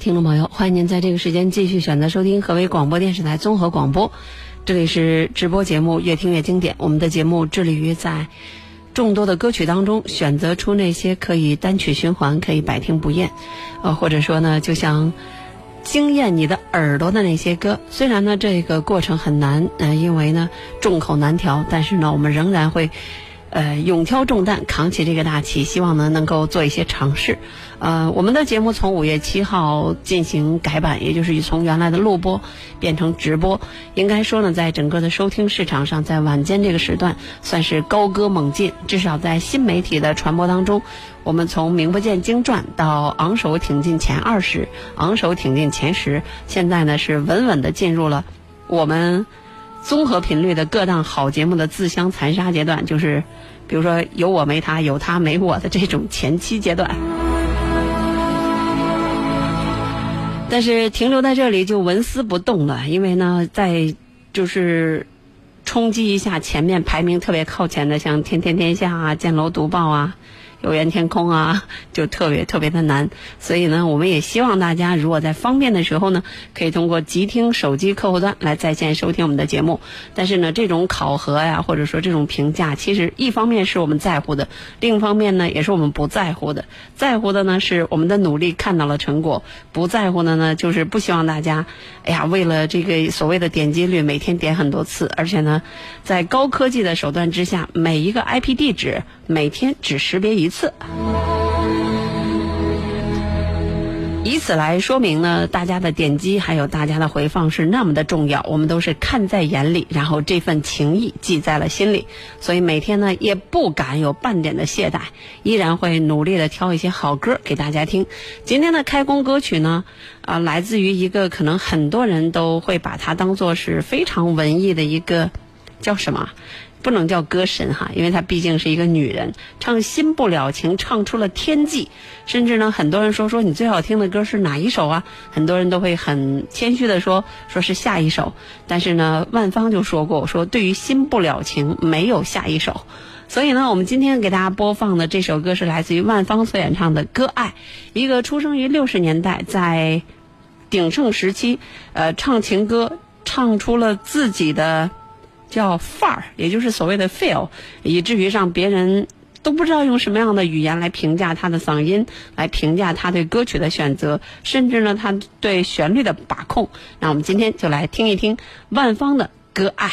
听众朋友，欢迎您在这个时间继续选择收听河北广播电视台综合广播，这里是直播节目《越听越经典》。我们的节目致力于在众多的歌曲当中选择出那些可以单曲循环、可以百听不厌，呃，或者说呢，就像惊艳你的耳朵的那些歌。虽然呢，这个过程很难，呃，因为呢众口难调，但是呢，我们仍然会。呃，勇挑重担，扛起这个大旗，希望呢能够做一些尝试。呃，我们的节目从五月七号进行改版，也就是从原来的录播变成直播。应该说呢，在整个的收听市场上，在晚间这个时段算是高歌猛进，至少在新媒体的传播当中，我们从名不见经传到昂首挺进前二十，昂首挺进前十，现在呢是稳稳的进入了我们。综合频率的各档好节目的自相残杀阶段，就是，比如说有我没他，有他没我的这种前期阶段。但是停留在这里就纹丝不动了，因为呢，在就是冲击一下前面排名特别靠前的，像《天天天下》啊、《剑楼独报》啊。有缘天空啊，就特别特别的难，所以呢，我们也希望大家如果在方便的时候呢，可以通过极听手机客户端来在线收听我们的节目。但是呢，这种考核呀，或者说这种评价，其实一方面是我们在乎的，另一方面呢，也是我们不在乎的。在乎的呢是我们的努力看到了成果，不在乎的呢就是不希望大家，哎呀，为了这个所谓的点击率，每天点很多次，而且呢，在高科技的手段之下，每一个 IP 地址每天只识别一。次，以此来说明呢，大家的点击还有大家的回放是那么的重要，我们都是看在眼里，然后这份情谊记在了心里，所以每天呢也不敢有半点的懈怠，依然会努力的挑一些好歌给大家听。今天的开工歌曲呢，啊，来自于一个可能很多人都会把它当做是非常文艺的一个叫什么？不能叫歌神哈，因为她毕竟是一个女人，唱《新不了情》唱出了天际，甚至呢，很多人说说你最好听的歌是哪一首啊？很多人都会很谦虚的说说是下一首，但是呢，万芳就说过，我说对于《新不了情》没有下一首，所以呢，我们今天给大家播放的这首歌是来自于万芳所演唱的《歌爱》，一个出生于六十年代在鼎盛时期，呃，唱情歌唱出了自己的。叫范儿，也就是所谓的 feel，以至于让别人都不知道用什么样的语言来评价他的嗓音，来评价他对歌曲的选择，甚至呢他对旋律的把控。那我们今天就来听一听万芳的《歌爱》。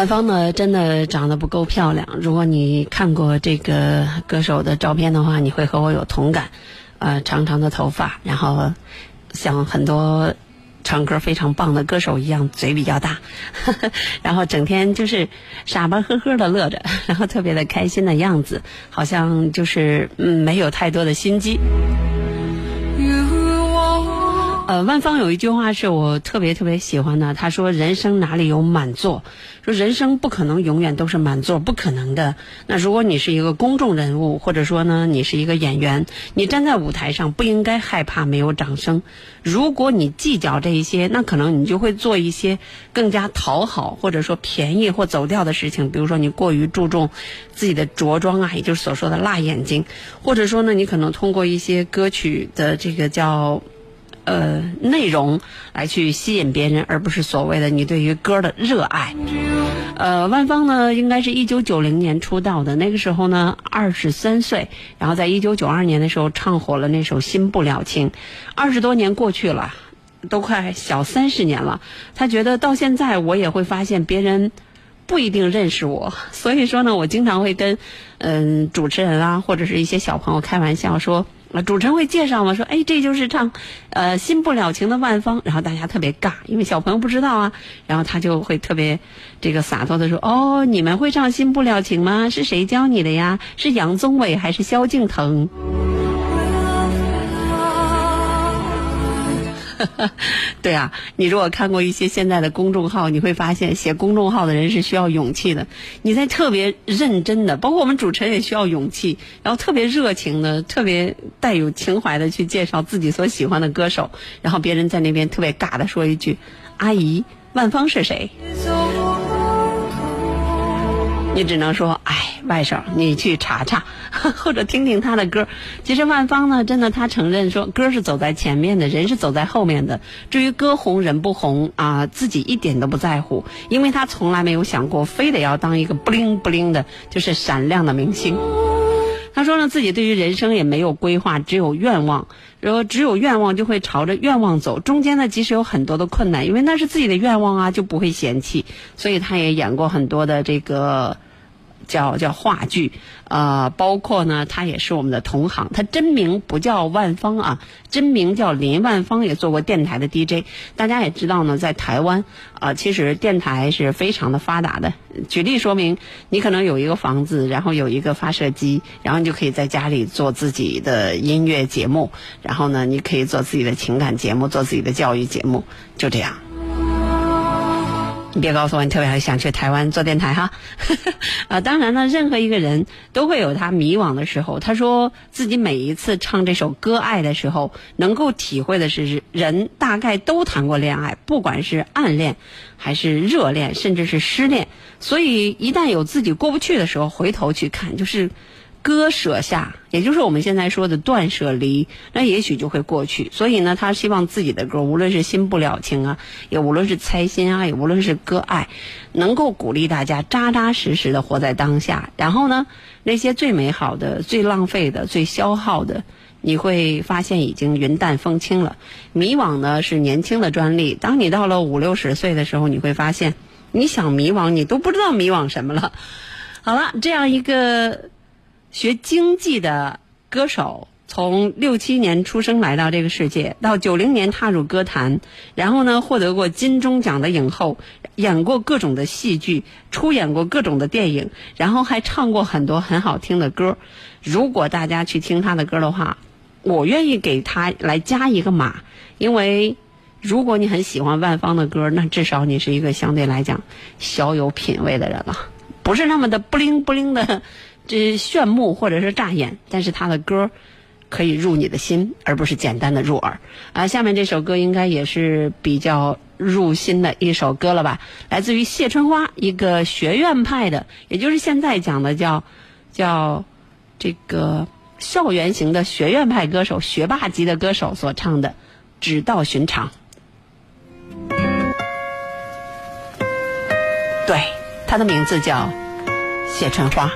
万芳呢，真的长得不够漂亮。如果你看过这个歌手的照片的话，你会和我有同感。呃，长长的头发，然后像很多唱歌非常棒的歌手一样，嘴比较大，然后整天就是傻巴呵呵的乐着，然后特别的开心的样子，好像就是嗯没有太多的心机。呃，万芳有一句话是我特别特别喜欢的，他说：“人生哪里有满座？说人生不可能永远都是满座，不可能的。那如果你是一个公众人物，或者说呢，你是一个演员，你站在舞台上不应该害怕没有掌声。如果你计较这一些，那可能你就会做一些更加讨好或者说便宜或走调的事情。比如说你过于注重自己的着装啊，也就是所说的辣眼睛，或者说呢，你可能通过一些歌曲的这个叫。呃内容来去吸引别人，而不是所谓的你对于歌的热爱。呃，万芳呢，应该是一九九零年出道的，那个时候呢二十三岁，然后在一九九二年的时候唱火了那首《新不了情》，二十多年过去了，都快小三十年了，他觉得到现在我也会发现别人。不一定认识我，所以说呢，我经常会跟嗯主持人啊，或者是一些小朋友开玩笑说，啊主持人会介绍嘛，说哎这就是唱呃新不了情的万芳，然后大家特别尬，因为小朋友不知道啊，然后他就会特别这个洒脱的说，哦你们会唱新不了情吗？是谁教你的呀？是杨宗纬还是萧敬腾？对啊，你如果看过一些现在的公众号，你会发现写公众号的人是需要勇气的。你在特别认真的，包括我们主持人也需要勇气，然后特别热情的、特别带有情怀的去介绍自己所喜欢的歌手，然后别人在那边特别尬的说一句：“阿姨，万芳是谁？” Is over 你只能说，哎，外甥，你去查查，或者听听他的歌。其实万芳呢，真的他承认说，歌是走在前面的，人是走在后面的。至于歌红人不红啊，自己一点都不在乎，因为他从来没有想过非得要当一个不灵不灵的，就是闪亮的明星。他说呢，自己对于人生也没有规划，只有愿望。然后只有愿望就会朝着愿望走，中间呢即使有很多的困难，因为那是自己的愿望啊，就不会嫌弃。所以他也演过很多的这个叫叫话剧，呃，包括呢，他也是我们的同行。他真名不叫万芳啊，真名叫林万芳，也做过电台的 DJ。大家也知道呢，在台湾啊、呃其实电台是非常的发达的。举例说明，你可能有一个房子，然后有一个发射机，然后你就可以在家里做自己的音乐节目，然后呢，你可以做自己的情感节目，做自己的教育节目，就这样。你别告诉我你特别想去台湾做电台哈，啊，当然了，任何一个人都会有他迷惘的时候。他说自己每一次唱这首歌《爱》的时候，能够体会的是，人大概都谈过恋爱，不管是暗恋，还是热恋，甚至是失恋。所以一旦有自己过不去的时候，回头去看，就是。割舍下，也就是我们现在说的断舍离，那也许就会过去。所以呢，他希望自己的歌，无论是新不了情啊，也无论是猜心啊，也无论是割爱，能够鼓励大家扎扎实实的活在当下。然后呢，那些最美好的、最浪费的、最消耗的，你会发现已经云淡风轻了。迷惘呢是年轻的专利，当你到了五六十岁的时候，你会发现，你想迷惘，你都不知道迷惘什么了。好了，这样一个。学经济的歌手，从六七年出生来到这个世界，到九零年踏入歌坛，然后呢获得过金钟奖的影后，演过各种的戏剧，出演过各种的电影，然后还唱过很多很好听的歌。如果大家去听他的歌的话，我愿意给他来加一个码，因为如果你很喜欢万芳的歌，那至少你是一个相对来讲小有品位的人了，不是那么的不灵不灵的。这炫目或者是扎眼，但是他的歌可以入你的心，而不是简单的入耳。啊，下面这首歌应该也是比较入心的一首歌了吧？来自于谢春花，一个学院派的，也就是现在讲的叫叫这个校园型的学院派歌手、学霸级的歌手所唱的《只道寻常》。对，他的名字叫谢春花。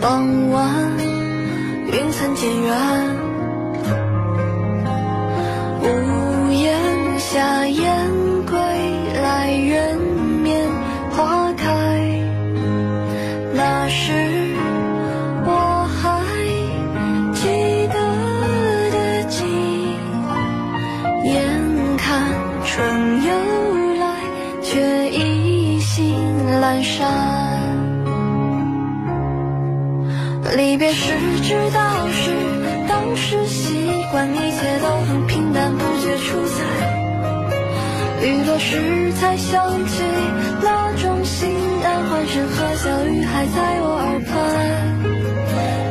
傍晚，云层渐远，想起那种心安，欢声和笑语还在我耳畔。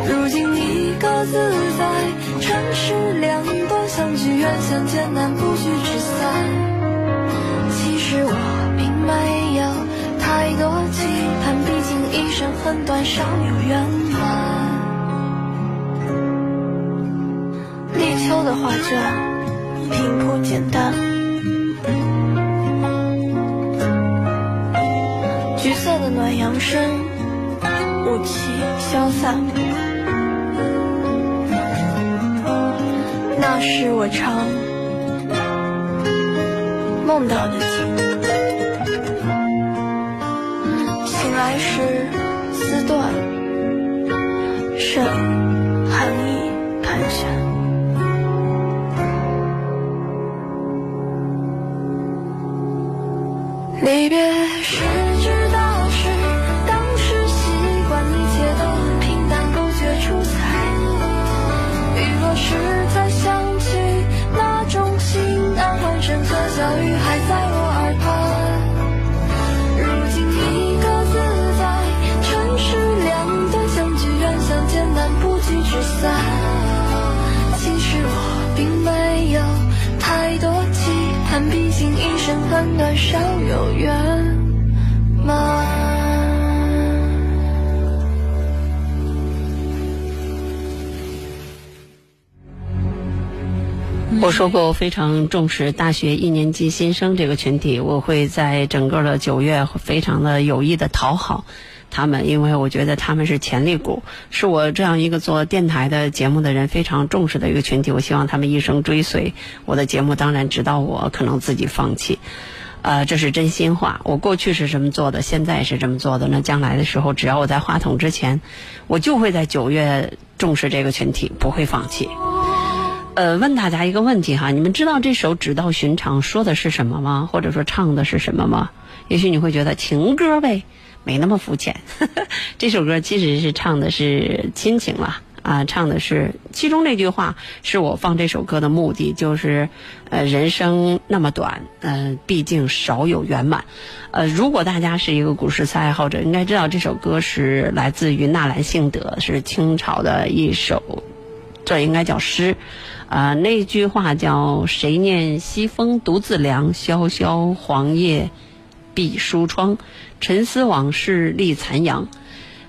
如今你各自在城市两端，相聚远，相见难，不聚只散。其实我并没有太多期盼，毕竟一生很短，少有圆满。立秋的画卷，平铺简单。暖阳升，雾气消散。那是我常梦到的景。醒来时丝断，绳我说过，我非常重视大学一年级新生这个群体，我会在整个的九月非常的有意的讨好他们，因为我觉得他们是潜力股，是我这样一个做电台的节目的人非常重视的一个群体。我希望他们一生追随我的节目，当然直到我可能自己放弃。呃，这是真心话。我过去是这么做的，现在是这么做的。那将来的时候，只要我在话筒之前，我就会在九月重视这个群体，不会放弃。呃，问大家一个问题哈，你们知道这首《只道寻常》说的是什么吗？或者说唱的是什么吗？也许你会觉得情歌呗，没那么肤浅。这首歌其实是唱的是亲情了啊，唱的是其中那句话是我放这首歌的目的，就是呃，人生那么短，呃，毕竟少有圆满。呃，如果大家是一个古诗词爱好者，应该知道这首歌是来自于纳兰性德，是清朝的一首。这应该叫诗。啊、那句话叫“谁念西风独自凉，萧萧黄叶闭疏窗。沉思往事立残阳，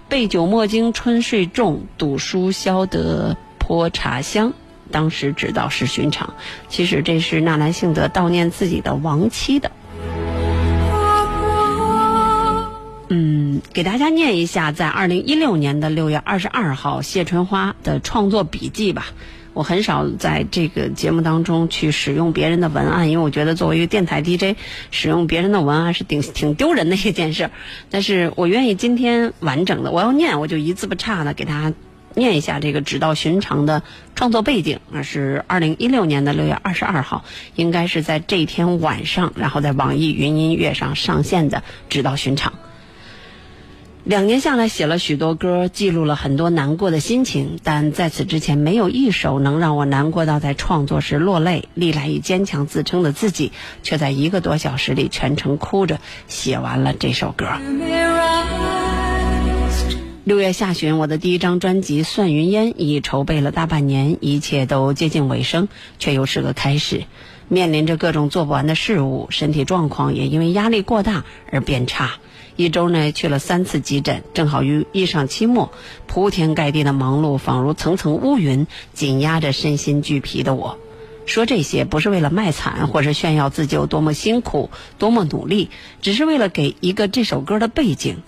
杯酒莫惊春睡重，赌书消得泼茶香。”当时只道是寻常，其实这是纳兰性德悼念自己的亡妻的。嗯，给大家念一下，在二零一六年的六月二十二号，谢春花的创作笔记吧。我很少在这个节目当中去使用别人的文案，因为我觉得作为一个电台 DJ，使用别人的文案是挺挺丢人的一件事。但是我愿意今天完整的，我要念，我就一字不差的给大家念一下这个《直到寻常》的创作背景。那是二零一六年的六月二十二号，应该是在这一天晚上，然后在网易云音乐上上线的《直到寻常》。两年下来，写了许多歌，记录了很多难过的心情，但在此之前，没有一首能让我难过到在创作时落泪。历来以坚强自称的自己，却在一个多小时里全程哭着写完了这首歌。六月下旬，我的第一张专辑《算云烟》已筹备了大半年，一切都接近尾声，却又是个开始。面临着各种做不完的事物，身体状况也因为压力过大而变差。一周呢去了三次急诊，正好遇遇上期末，铺天盖地的忙碌仿如层层乌云，紧压着身心俱疲的我。说这些不是为了卖惨，或是炫耀自己有多么辛苦、多么努力，只是为了给一个这首歌的背景。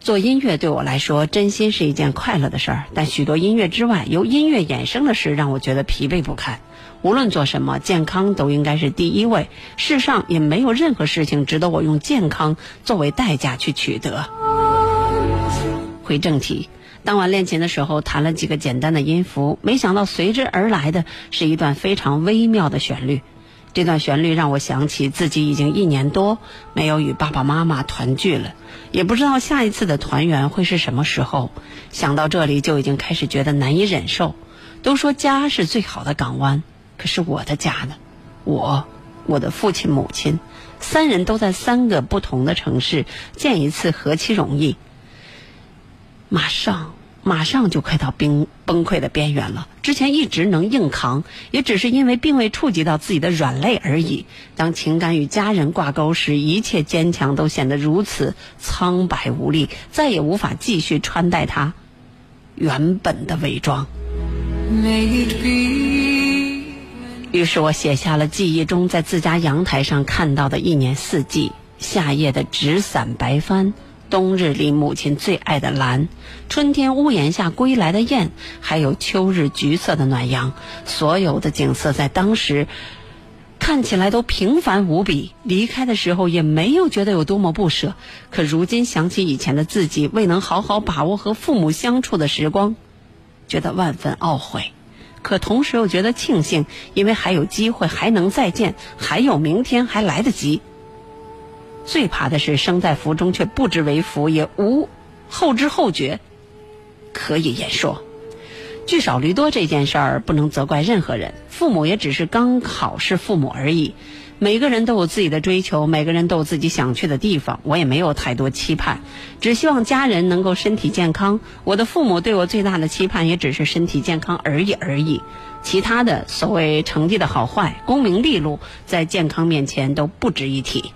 做音乐对我来说，真心是一件快乐的事儿，但许多音乐之外，由音乐衍生的事让我觉得疲惫不堪。无论做什么，健康都应该是第一位。世上也没有任何事情值得我用健康作为代价去取得。回正题，当晚练琴的时候，弹了几个简单的音符，没想到随之而来的是一段非常微妙的旋律。这段旋律让我想起自己已经一年多没有与爸爸妈妈团聚了，也不知道下一次的团圆会是什么时候。想到这里，就已经开始觉得难以忍受。都说家是最好的港湾，可是我的家呢？我、我的父亲、母亲，三人都在三个不同的城市，见一次何其容易。马上。马上就快到崩崩溃的边缘了。之前一直能硬扛，也只是因为并未触及到自己的软肋而已。当情感与家人挂钩时，一切坚强都显得如此苍白无力，再也无法继续穿戴它原本的伪装。May it be 于是我写下了记忆中在自家阳台上看到的一年四季：夏夜的纸伞白帆。冬日里母亲最爱的蓝，春天屋檐下归来的雁，还有秋日橘色的暖阳，所有的景色在当时看起来都平凡无比。离开的时候也没有觉得有多么不舍，可如今想起以前的自己未能好好把握和父母相处的时光，觉得万分懊悔。可同时又觉得庆幸，因为还有机会，还能再见，还有明天，还来得及。最怕的是生在福中却不知为福，也无后知后觉可以言说。聚少离多这件事儿不能责怪任何人，父母也只是刚好是父母而已。每个人都有自己的追求，每个人都有自己想去的地方。我也没有太多期盼，只希望家人能够身体健康。我的父母对我最大的期盼也只是身体健康而已而已。其他的所谓成绩的好坏、功名利禄，在健康面前都不值一提。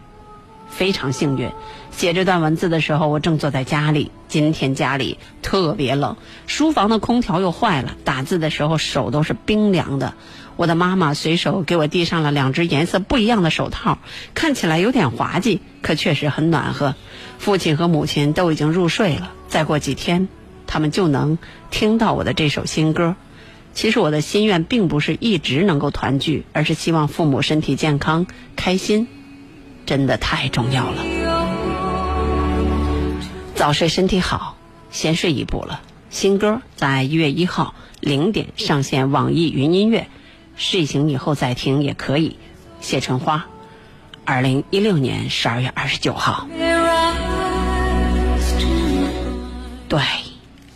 非常幸运，写这段文字的时候，我正坐在家里。今天家里特别冷，书房的空调又坏了，打字的时候手都是冰凉的。我的妈妈随手给我递上了两只颜色不一样的手套，看起来有点滑稽，可确实很暖和。父亲和母亲都已经入睡了，再过几天，他们就能听到我的这首新歌。其实我的心愿并不是一直能够团聚，而是希望父母身体健康、开心。真的太重要了。早睡身体好，先睡一步了。新歌在一月一号零点上线网易云音乐，睡醒以后再听也可以。谢春花，二零一六年十二月二十九号。对，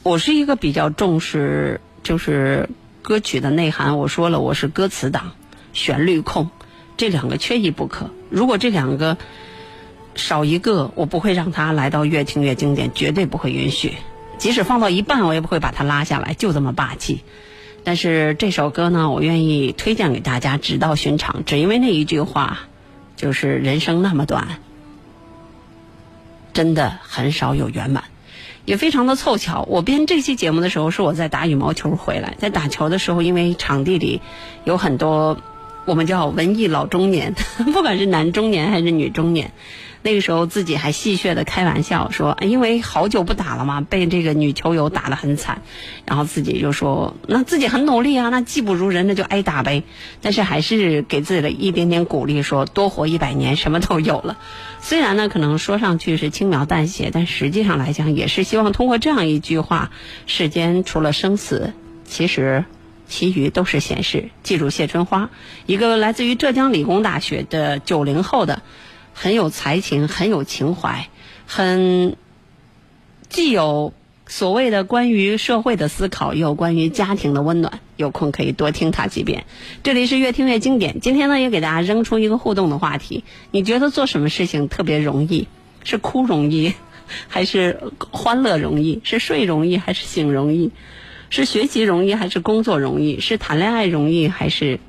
我是一个比较重视就是歌曲的内涵。我说了，我是歌词党、旋律控。这两个缺一不可。如果这两个少一个，我不会让它来到越听越经典，绝对不会允许。即使放到一半，我也不会把它拉下来，就这么霸气。但是这首歌呢，我愿意推荐给大家，直到寻常，只因为那一句话，就是人生那么短，真的很少有圆满，也非常的凑巧。我编这期节目的时候，是我在打羽毛球回来，在打球的时候，因为场地里有很多我们叫文艺老中年，不管是男中年还是女中年。那个时候自己还戏谑的开玩笑说，因为好久不打了嘛，被这个女球友打得很惨，然后自己就说，那自己很努力啊，那技不如人，那就挨打呗。但是还是给自己的一点点鼓励，说多活一百年，什么都有了。虽然呢，可能说上去是轻描淡写，但实际上来讲，也是希望通过这样一句话，世间除了生死，其实其余都是闲事。记住谢春花，一个来自于浙江理工大学的九零后的。很有才情，很有情怀，很既有所谓的关于社会的思考，又关于家庭的温暖。有空可以多听他几遍。这里是越听越经典。今天呢，也给大家扔出一个互动的话题：你觉得做什么事情特别容易？是哭容易，还是欢乐容易？是睡容易，还是醒容易？是学习容易，还是工作容易？是谈恋爱容易，还是？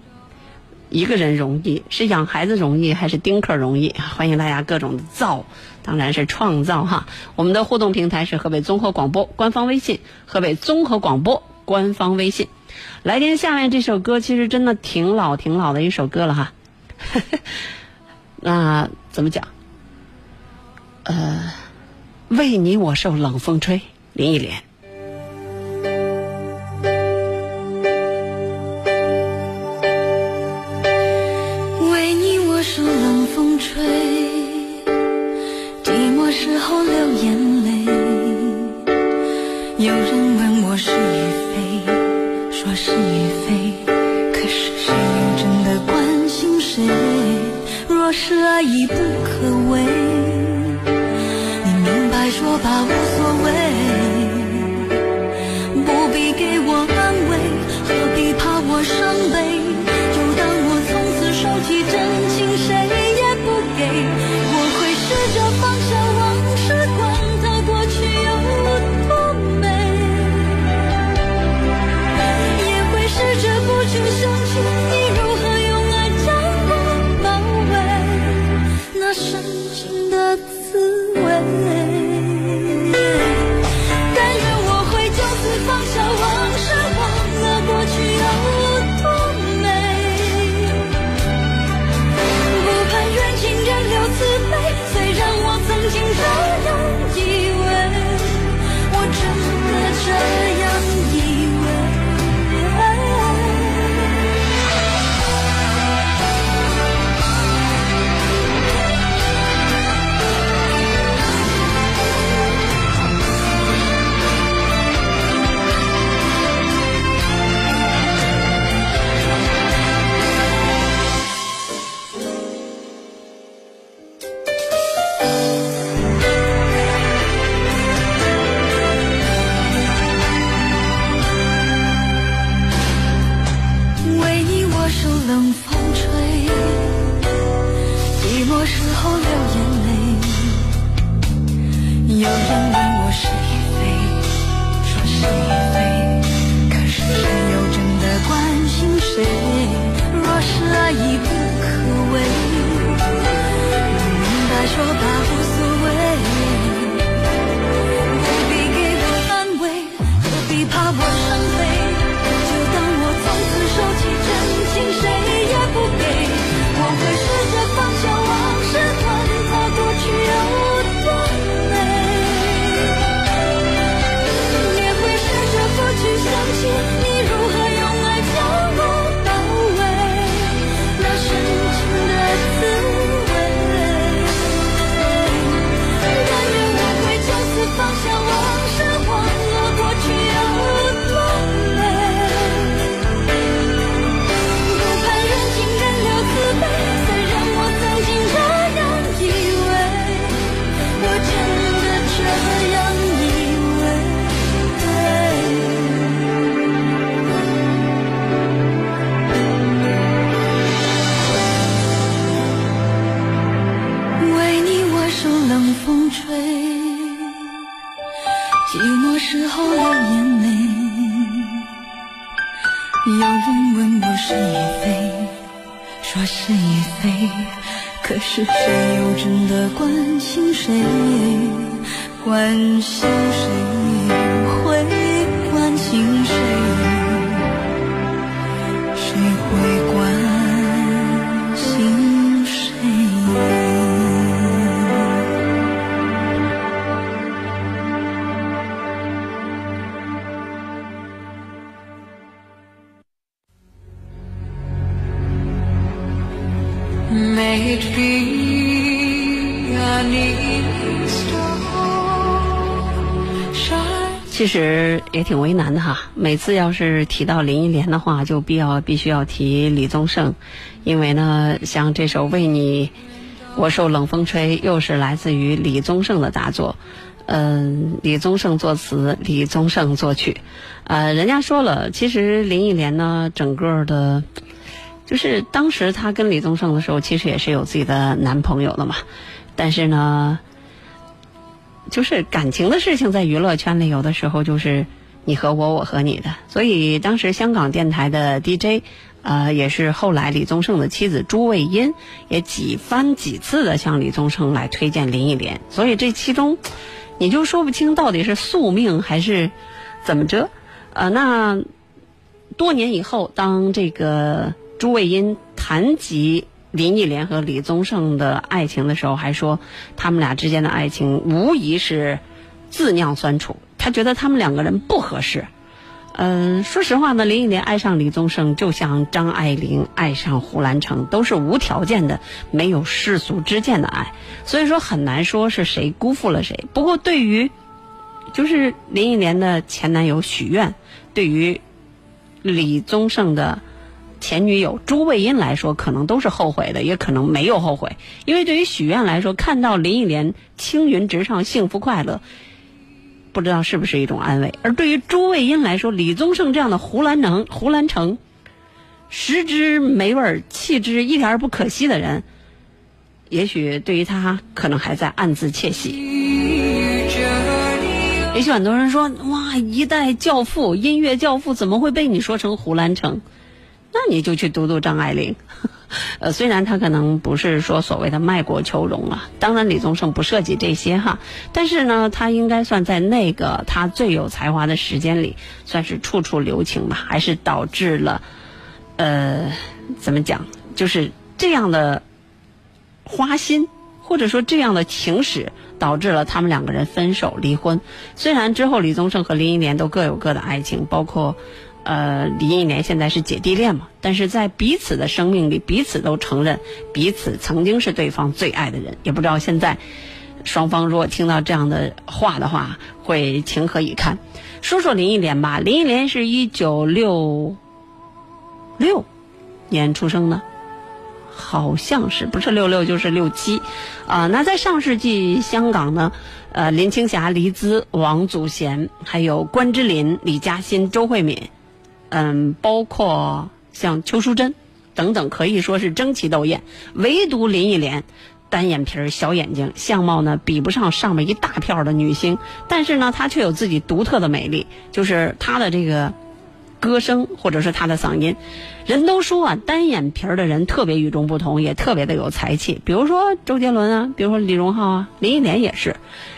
一个人容易是养孩子容易还是丁克容易？欢迎大家各种造，当然是创造哈。我们的互动平台是河北综合广播官方微信，河北综合广播官方微信。来听下面这首歌，其实真的挺老挺老的一首歌了哈。那怎么讲？呃，为你我受冷风吹，林忆莲。关心谁？关心谁也挺为难的哈。每次要是提到林忆莲的话，就必要必须要提李宗盛，因为呢，像这首《为你我受冷风吹》，又是来自于李宗盛的大作。嗯，李宗盛作词，李宗盛作曲。呃，人家说了，其实林忆莲呢，整个的，就是当时她跟李宗盛的时候，其实也是有自己的男朋友的嘛。但是呢，就是感情的事情，在娱乐圈里有的时候就是你和我，我和你的。所以当时香港电台的 DJ，呃，也是后来李宗盛的妻子朱卫茵，也几番几次的向李宗盛来推荐林忆莲。所以这其中，你就说不清到底是宿命还是怎么着。呃，那多年以后，当这个朱卫茵谈及林忆莲和李宗盛的爱情的时候，还说他们俩之间的爱情无疑是自酿酸楚。他觉得他们两个人不合适。嗯，说实话呢，林忆莲爱上李宗盛，就像张爱玲爱上胡兰成，都是无条件的，没有世俗之见的爱。所以说很难说是谁辜负了谁。不过对于就是林忆莲的前男友许愿，对于李宗盛的前女友朱卫茵来说，可能都是后悔的，也可能没有后悔。因为对于许愿来说，看到林忆莲青云直上、幸福快乐，不知道是不是一种安慰；而对于朱卫茵来说，李宗盛这样的胡兰成、胡兰成，食之没味儿，弃之一点儿不可惜的人，也许对于他可能还在暗自窃喜。也许很多人说，哇，一代教父，音乐教父，怎么会被你说成胡兰成？那你就去读读张爱玲。呃，虽然他可能不是说所谓的卖国求荣啊，当然李宗盛不涉及这些哈，但是呢，他应该算在那个他最有才华的时间里，算是处处留情吧，还是导致了，呃，怎么讲，就是这样的花心，或者说这样的情史，导致了他们两个人分手离婚。虽然之后李宗盛和林忆莲都各有各的爱情，包括。呃，林忆莲现在是姐弟恋嘛，但是在彼此的生命里，彼此都承认彼此曾经是对方最爱的人。也不知道现在双方如果听到这样的话的话，会情何以堪？说说林忆莲吧，林忆莲是一九六六年出生的，好像是不是六六就是六七啊？那在上世纪香港呢，呃，林青霞、黎姿、王祖贤，还有关之琳、李嘉欣、周慧敏。嗯，包括像邱淑贞等等，可以说是争奇斗艳。唯独林忆莲，单眼皮儿、小眼睛，相貌呢比不上上面一大票的女星，但是呢，她却有自己独特的美丽，就是她的这个歌声或者是他的嗓音。人都说啊，单眼皮儿的人特别与众不同，也特别的有才气。比如说周杰伦啊，比如说李荣浩啊，林忆莲也是。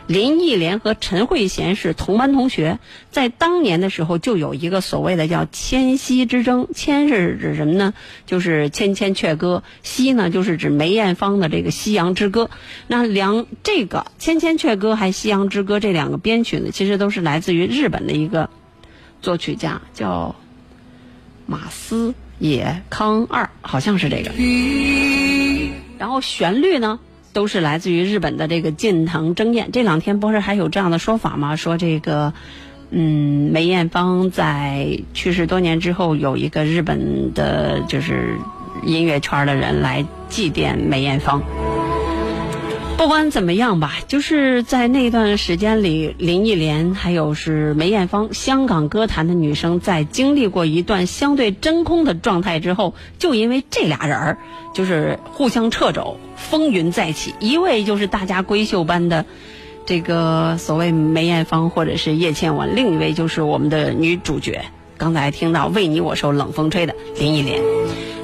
林忆莲和陈慧娴是同班同学，在当年的时候就有一个所谓的叫“千禧之争”。千是指什么呢？就是《千千阙歌》，夕呢就是指梅艳芳的这个《夕阳之歌》。那两这个《千千阙歌》还《夕阳之歌》这两个编曲呢，其实都是来自于日本的一个作曲家，叫马斯野康二，好像是这个。然后旋律呢？都是来自于日本的这个近藤真彦。这两天不是还有这样的说法吗？说这个，嗯，梅艳芳在去世多年之后，有一个日本的，就是音乐圈的人来祭奠梅艳芳。不管怎么样吧，就是在那段时间里，林忆莲还有是梅艳芳，香港歌坛的女生，在经历过一段相对真空的状态之后，就因为这俩人儿，就是互相掣肘，风云再起。一位就是大家闺秀般的这个所谓梅艳芳或者是叶倩文，另一位就是我们的女主角刚才听到为你我受冷风吹的林忆莲，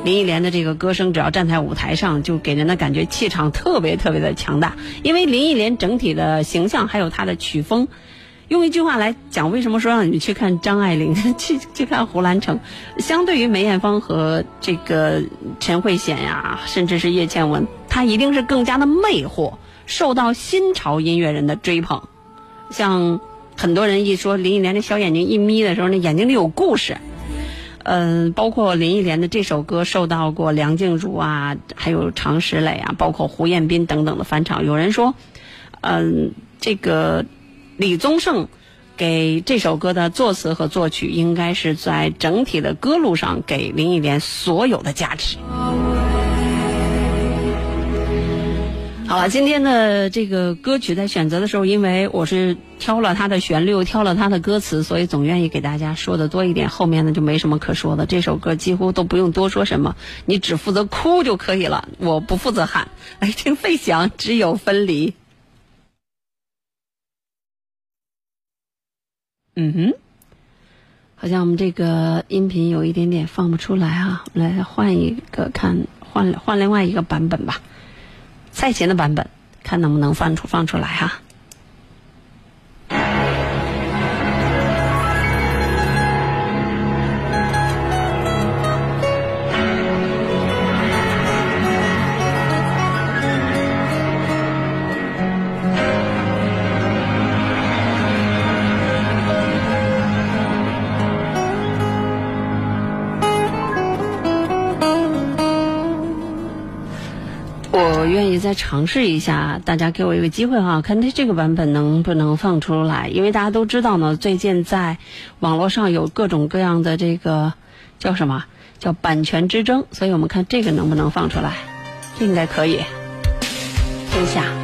林忆莲的这个歌声，只要站在舞台上，就给人的感觉气场特别特别的强大。因为林忆莲整体的形象还有她的曲风，用一句话来讲，为什么说让你去看张爱玲，去去看胡兰成，相对于梅艳芳和这个陈慧娴呀，甚至是叶倩文，她一定是更加的魅惑，受到新潮音乐人的追捧。像很多人一说林忆莲这小眼睛一眯的时候，那眼睛里有故事。嗯，包括林忆莲的这首歌受到过梁静茹啊，还有常石磊啊，包括胡彦斌等等的翻唱。有人说，嗯，这个李宗盛给这首歌的作词和作曲，应该是在整体的歌路上给林忆莲所有的价值。好了，今天的这个歌曲在选择的时候，因为我是挑了它的旋律，挑了它的歌词，所以总愿意给大家说的多一点。后面呢就没什么可说的，这首歌几乎都不用多说什么，你只负责哭就可以了，我不负责喊。来听费翔，只有分离。嗯哼，好像我们这个音频有一点点放不出来啊，我们来换一个看，换换另外一个版本吧。赛前的版本，看能不能放出放出来哈。我愿意再尝试一下，大家给我一个机会哈，看这这个版本能不能放出来。因为大家都知道呢，最近在网络上有各种各样的这个叫什么叫版权之争，所以我们看这个能不能放出来，这应该可以。听一下。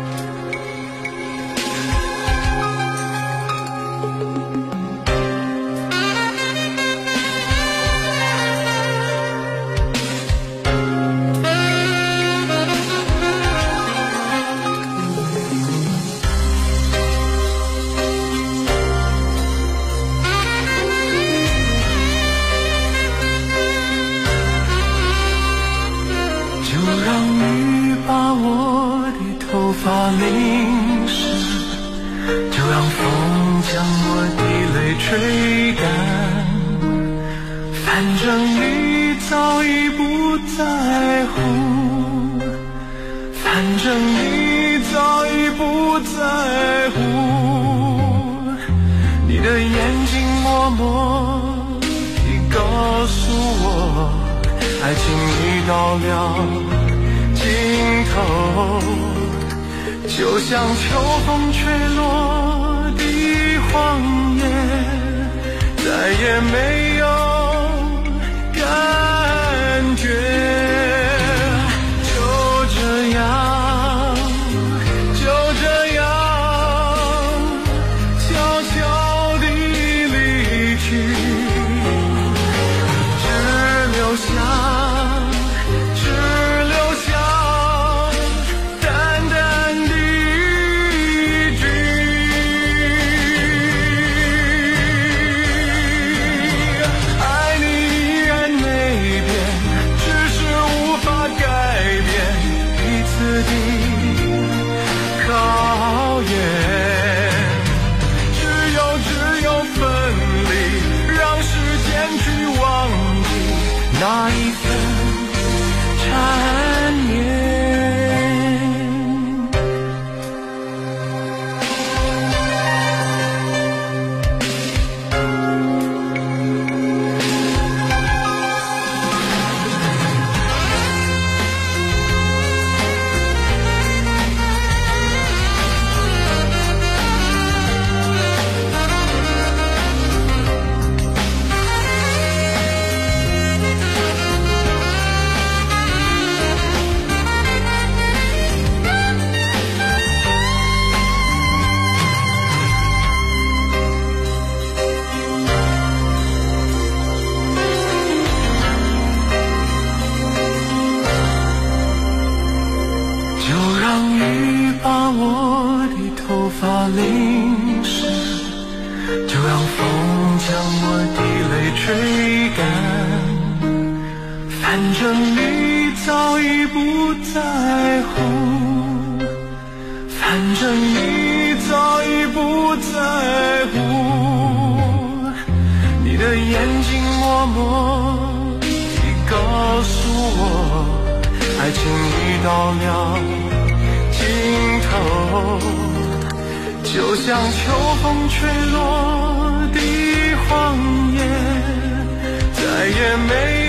就像秋风吹落的黄叶，再也没有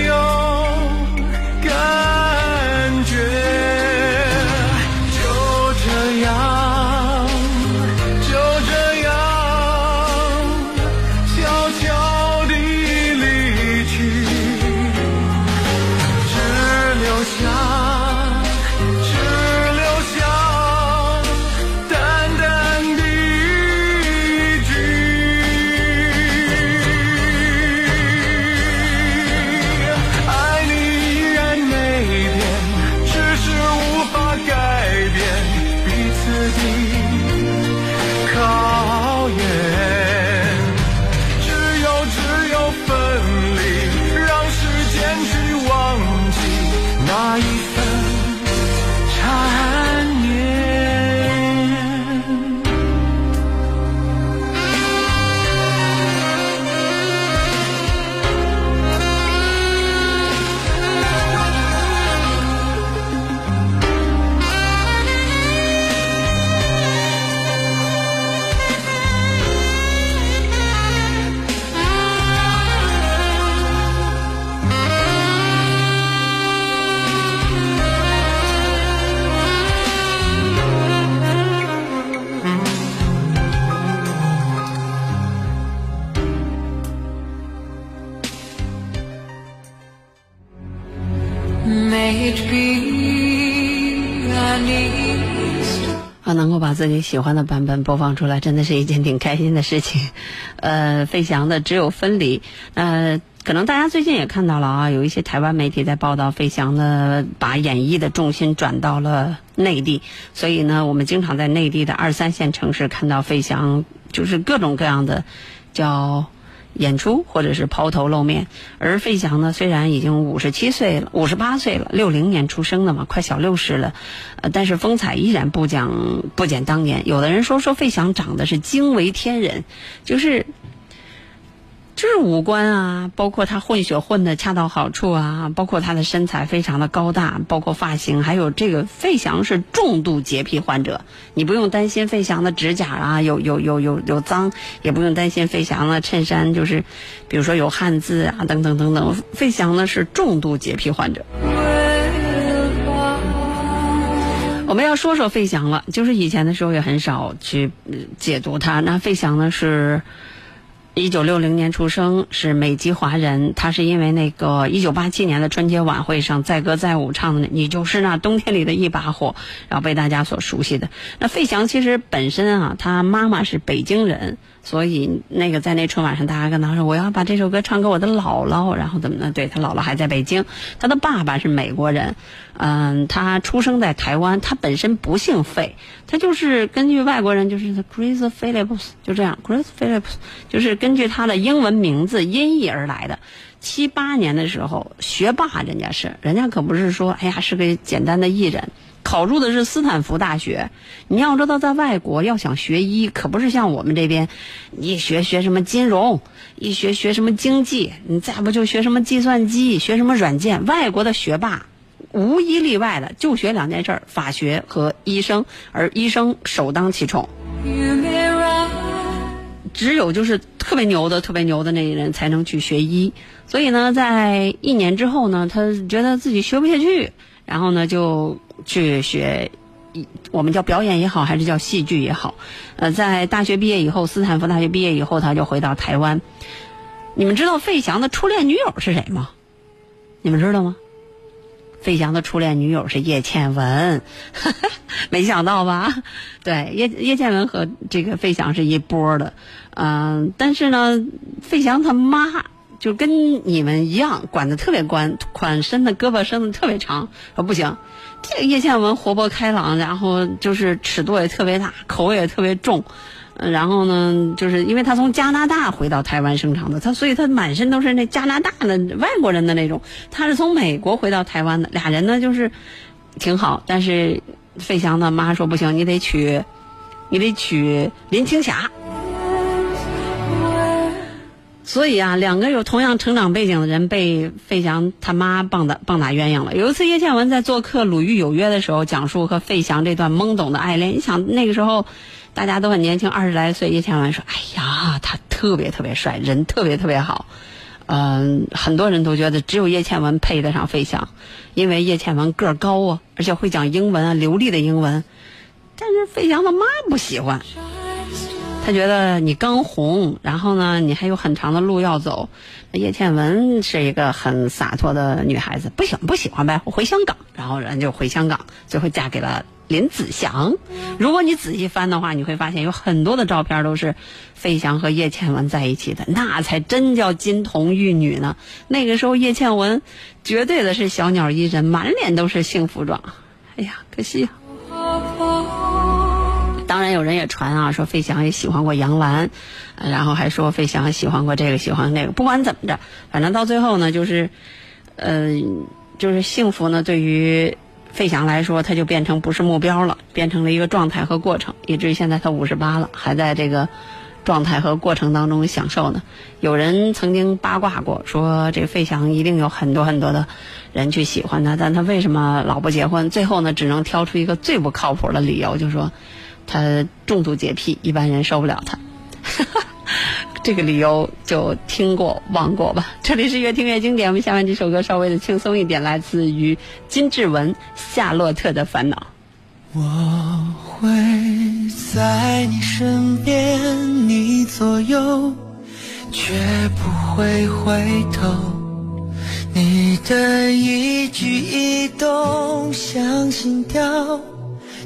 我把自己喜欢的版本播放出来，真的是一件挺开心的事情。呃，费翔的《只有分离》，呃，可能大家最近也看到了啊，有一些台湾媒体在报道费翔的，把演绎的重心转到了内地，所以呢，我们经常在内地的二三线城市看到费翔，就是各种各样的叫。演出或者是抛头露面，而费翔呢，虽然已经五十七岁了，五十八岁了，六零年出生的嘛，快小六十了，呃，但是风采依然不讲不减当年。有的人说说费翔长得是惊为天人，就是就是五官啊，包括他混血混的恰到好处啊，包括他的身材非常的高大，包括发型，还有这个费翔是重度洁癖患者，你不用担心费翔的指甲啊有有有有有脏，也不用担心费翔的衬衫就是，比如说有汗渍啊等等等等，费翔呢是重度洁癖患者。我们要说说费翔了，就是以前的时候也很少去解读他。那费翔呢是。一九六零年出生，是美籍华人。他是因为那个一九八七年的春节晚会上载歌载舞唱的《你就是那冬天里的一把火》，然后被大家所熟悉的。那费翔其实本身啊，他妈妈是北京人，所以那个在那春晚上，大家跟他说我要把这首歌唱给我的姥姥，然后怎么呢？对他姥姥还在北京，他的爸爸是美国人，嗯，他出生在台湾，他本身不姓费，他就是根据外国人就是 Chris Phillips 就这样，Chris Phillips 就是根据他的英文名字音译而来的。七八年的时候，学霸人家是，人家可不是说，哎呀是个简单的艺人。考入的是斯坦福大学，你要知道，在外国要想学医，可不是像我们这边，一学学什么金融，一学学什么经济，你再不就学什么计算机，学什么软件。外国的学霸，无一例外的就学两件事儿：法学和医生，而医生首当其冲。只有就是特别牛的、特别牛的那些人才能去学医。所以呢，在一年之后呢，他觉得自己学不下去，然后呢就去学，我们叫表演也好，还是叫戏剧也好。呃，在大学毕业以后，斯坦福大学毕业以后，他就回到台湾。你们知道费翔的初恋女友是谁吗？你们知道吗？费翔的初恋女友是叶倩文，没想到吧？对，叶叶倩文和这个费翔是一波的，嗯、但是呢，费翔他妈就跟你们一样，管的特别宽，宽伸的胳膊伸的特别长，说不行，这个叶倩文活泼开朗，然后就是尺度也特别大，口味也特别重，然后呢，就是因为他从加拿大回到台湾生长的，他所以他满身都是那加拿大的外国人的那种。他是从美国回到台湾的，俩人呢就是挺好，但是费翔的妈说不行，你得娶，你得娶林青霞。所以啊，两个有同样成长背景的人被费翔他妈棒打棒打鸳鸯了。有一次，叶倩文在做客《鲁豫有约》的时候，讲述和费翔这段懵懂的爱恋。你想那个时候，大家都很年轻，二十来岁。叶倩文说：“哎呀，他特别特别帅，人特别特别好。”嗯，很多人都觉得只有叶倩文配得上费翔，因为叶倩文个儿高啊，而且会讲英文啊，流利的英文。但是费翔他妈不喜欢。他觉得你刚红，然后呢，你还有很长的路要走。叶倩文是一个很洒脱的女孩子，不喜欢不喜欢呗，我回香港，然后人就回香港，最后嫁给了林子祥。如果你仔细翻的话，你会发现有很多的照片都是费翔和叶倩文在一起的，那才真叫金童玉女呢。那个时候叶倩文绝对的是小鸟依人，满脸都是幸福状。哎呀，可惜啊。当然，有人也传啊，说费翔也喜欢过杨澜，然后还说费翔喜欢过这个，喜欢那个。不管怎么着，反正到最后呢，就是，呃，就是幸福呢，对于费翔来说，他就变成不是目标了，变成了一个状态和过程，以至于现在他五十八了，还在这个状态和过程当中享受呢。有人曾经八卦过，说这费翔一定有很多很多的人去喜欢他，但他为什么老不结婚？最后呢，只能挑出一个最不靠谱的理由，就说。他重度洁癖，一般人受不了他。这个理由就听过忘过吧。这里是越听越经典，我们下面这首歌稍微的轻松一点，来自于金志文《夏洛特的烦恼》。我会在你身边，你左右，却不会回头。你的一举一动像心跳。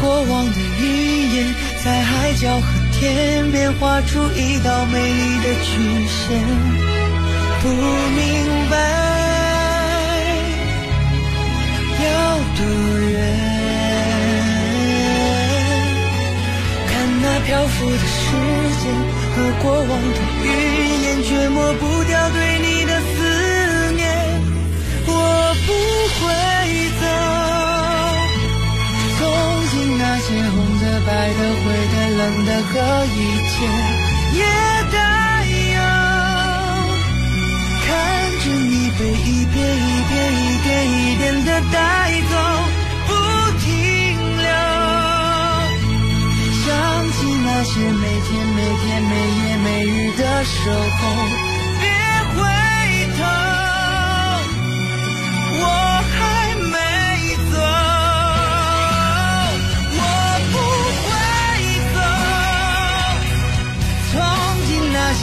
过往的云烟，在海角和天边画出一道美丽的曲线。不明白要多远，看那漂浮的时间和过往的云烟，却抹不掉对你的思念。我不会白的、灰的、冷的和一切，也带有。看着你被一遍一遍、一点一点的带走，不停留。想起那些每天、每天、每夜、每日的守候，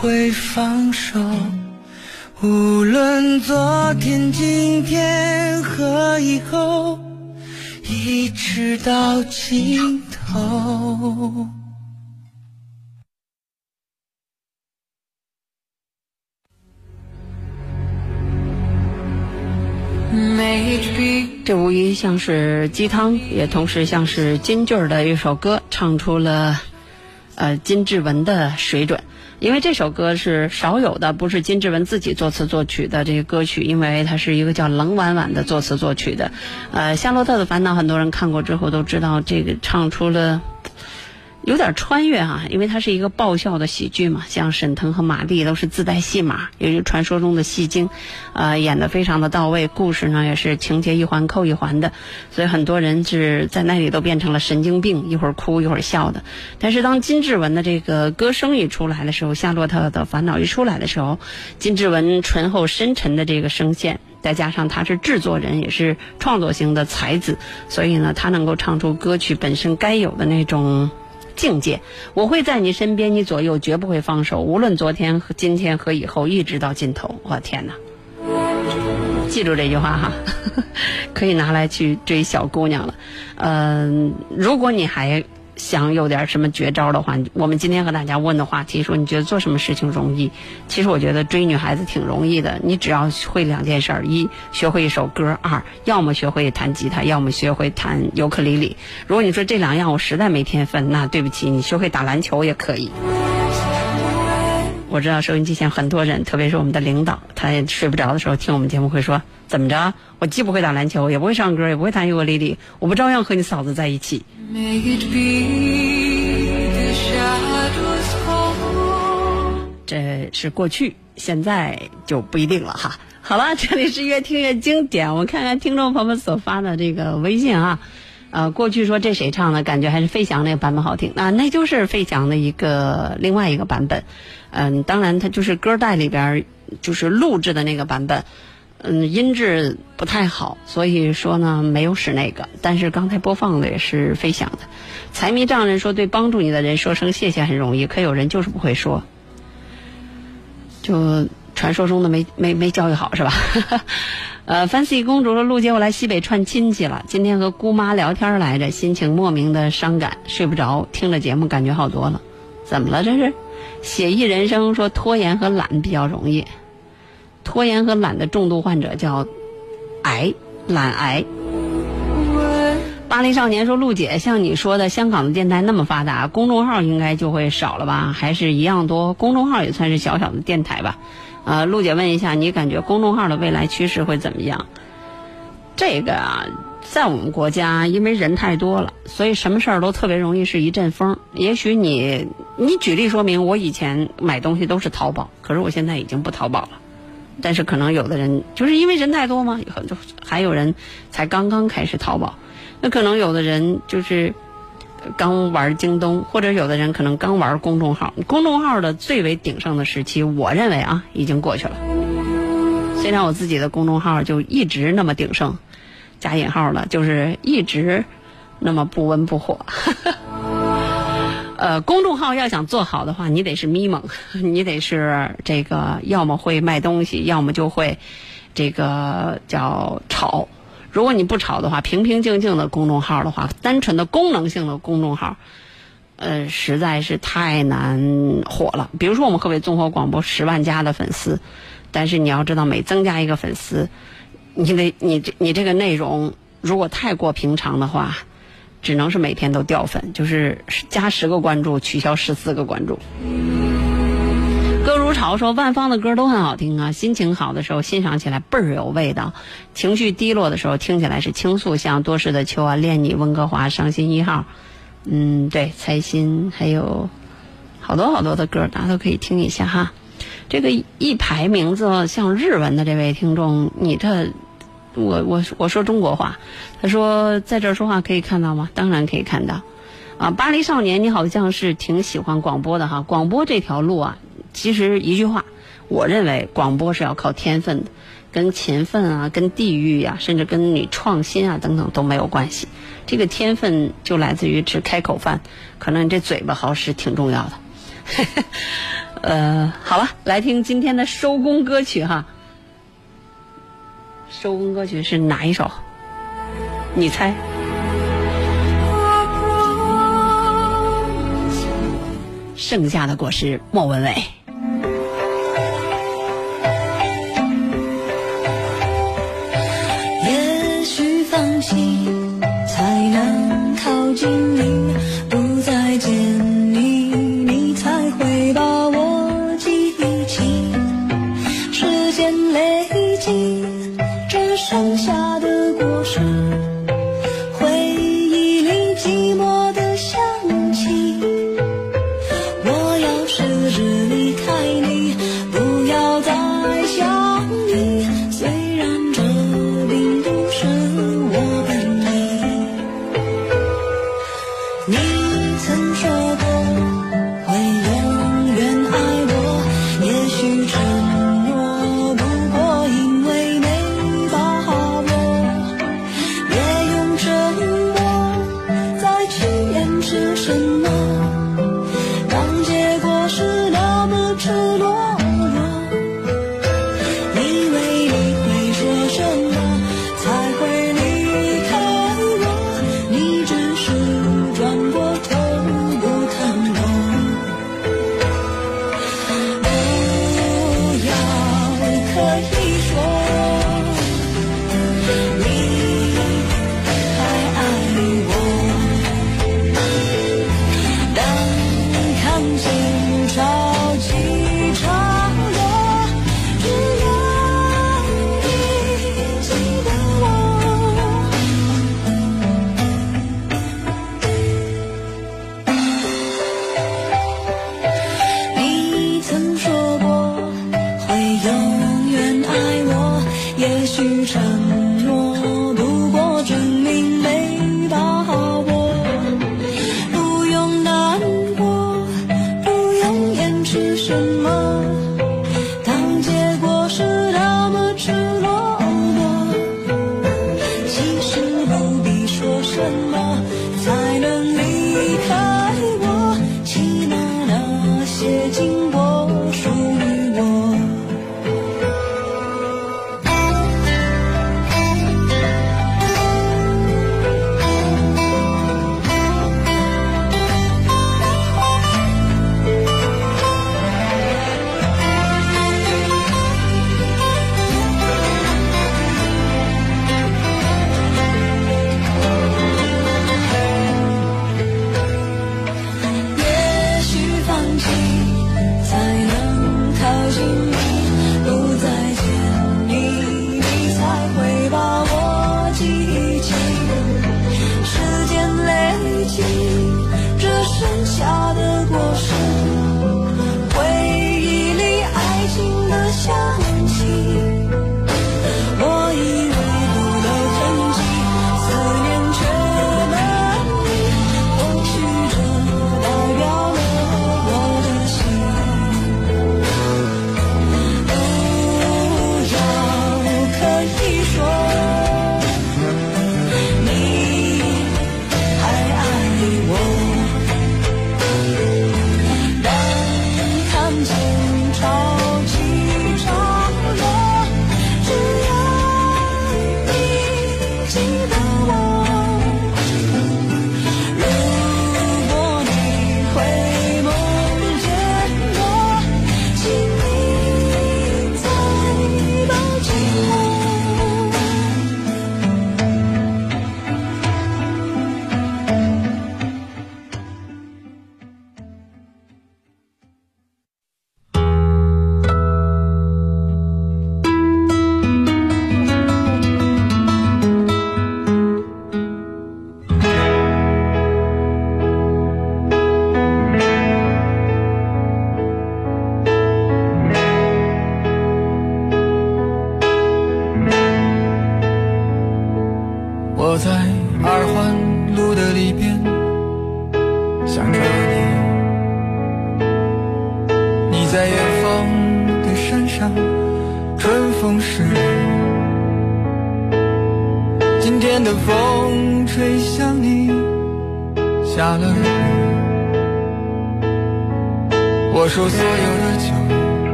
会放手。无论昨天、今天和以后，一直到尽头。这无疑像是鸡汤，也同时像是金句儿的一首歌，唱出了呃金志文的水准。因为这首歌是少有的，不是金志文自己作词作曲的这个歌曲，因为它是一个叫冷婉婉的作词作曲的。呃，《夏洛特的烦恼》很多人看过之后都知道，这个唱出了。有点穿越啊，因为它是一个爆笑的喜剧嘛，像沈腾和马丽都是自带戏码，也是传说中的戏精，呃，演得非常的到位，故事呢也是情节一环扣一环的，所以很多人是在那里都变成了神经病，一会儿哭一会儿笑的。但是当金志文的这个歌声一出来的时候，《夏洛特的烦恼》一出来的时候，金志文醇厚深沉的这个声线，再加上他是制作人，也是创作型的才子，所以呢，他能够唱出歌曲本身该有的那种。境界，我会在你身边，你左右，绝不会放手。无论昨天和今天和以后，一直到尽头。我天哪！记住这句话哈，可以拿来去追小姑娘了。嗯，如果你还。想有点什么绝招的话，我们今天和大家问的话题说，你觉得做什么事情容易？其实我觉得追女孩子挺容易的，你只要会两件事：一学会一首歌；二要么学会弹吉他，要么学会弹尤克里里。如果你说这两样我实在没天分，那对不起，你学会打篮球也可以。我知道收音机前很多人，特别是我们的领导，他也睡不着的时候听我们节目会说：怎么着？我既不会打篮球，也不会唱歌，也不会弹尤克里里，我不照样和你嫂子在一起？这是过去，现在就不一定了哈。好了，这里是越听越经典，我看看听众朋友们所发的这个微信啊。呃，过去说这谁唱的，感觉还是费翔那个版本好听啊，那就是费翔的一个另外一个版本。嗯，当然它就是歌带里边就是录制的那个版本。嗯，音质不太好，所以说呢没有使那个。但是刚才播放的也是飞翔的。财迷丈人说：“对帮助你的人说声谢谢很容易，可有人就是不会说，就传说中的没没没教育好是吧？”呃，Fancy 公主说：“陆姐，我来西北串亲戚了，今天和姑妈聊天来着，心情莫名的伤感，睡不着，听了节目感觉好多了。怎么了这是？写意人生说拖延和懒比较容易。”拖延和懒的重度患者叫癌，懒癌。巴黎少年说：“陆姐，像你说的，香港的电台那么发达，公众号应该就会少了吧？还是一样多？公众号也算是小小的电台吧？”呃，陆姐问一下，你感觉公众号的未来趋势会怎么样？这个啊，在我们国家，因为人太多了，所以什么事儿都特别容易是一阵风。也许你，你举例说明，我以前买东西都是淘宝，可是我现在已经不淘宝了。但是可能有的人就是因为人太多嘛，很多还有人才刚刚开始淘宝，那可能有的人就是刚玩京东，或者有的人可能刚玩公众号。公众号的最为鼎盛的时期，我认为啊已经过去了。虽然我自己的公众号就一直那么鼎盛，加引号了，就是一直那么不温不火。呃，公众号要想做好的话，你得是咪蒙，你得是这个，要么会卖东西，要么就会这个叫炒。如果你不炒的话，平平静静的公众号的话，单纯的功能性的公众号，呃，实在是太难火了。比如说我们河北综合广播十万加的粉丝，但是你要知道，每增加一个粉丝，你得你这你这个内容如果太过平常的话。只能是每天都掉粉，就是加十个关注，取消十四个关注。歌如潮说，万芳的歌都很好听啊，心情好的时候欣赏起来倍儿有味道，情绪低落的时候听起来是倾诉，像多事的秋啊，恋你，温哥华，伤心一号，嗯，对，猜心，还有好多好多的歌，大家都可以听一下哈。这个一排名字像日文的这位听众，你这。我我我说中国话，他说在这儿说话可以看到吗？当然可以看到，啊，巴黎少年，你好像是挺喜欢广播的哈。广播这条路啊，其实一句话，我认为广播是要靠天分的，跟勤奋啊，跟地域呀，甚至跟你创新啊等等都没有关系。这个天分就来自于吃开口饭，可能这嘴巴好使挺重要的。呃，好了，来听今天的收工歌曲哈。收工歌曲是哪一首？你猜？剩下的果实，莫文蔚。也许放弃才能靠近你，不再见你，你才会把我记起。时间累积。唱下。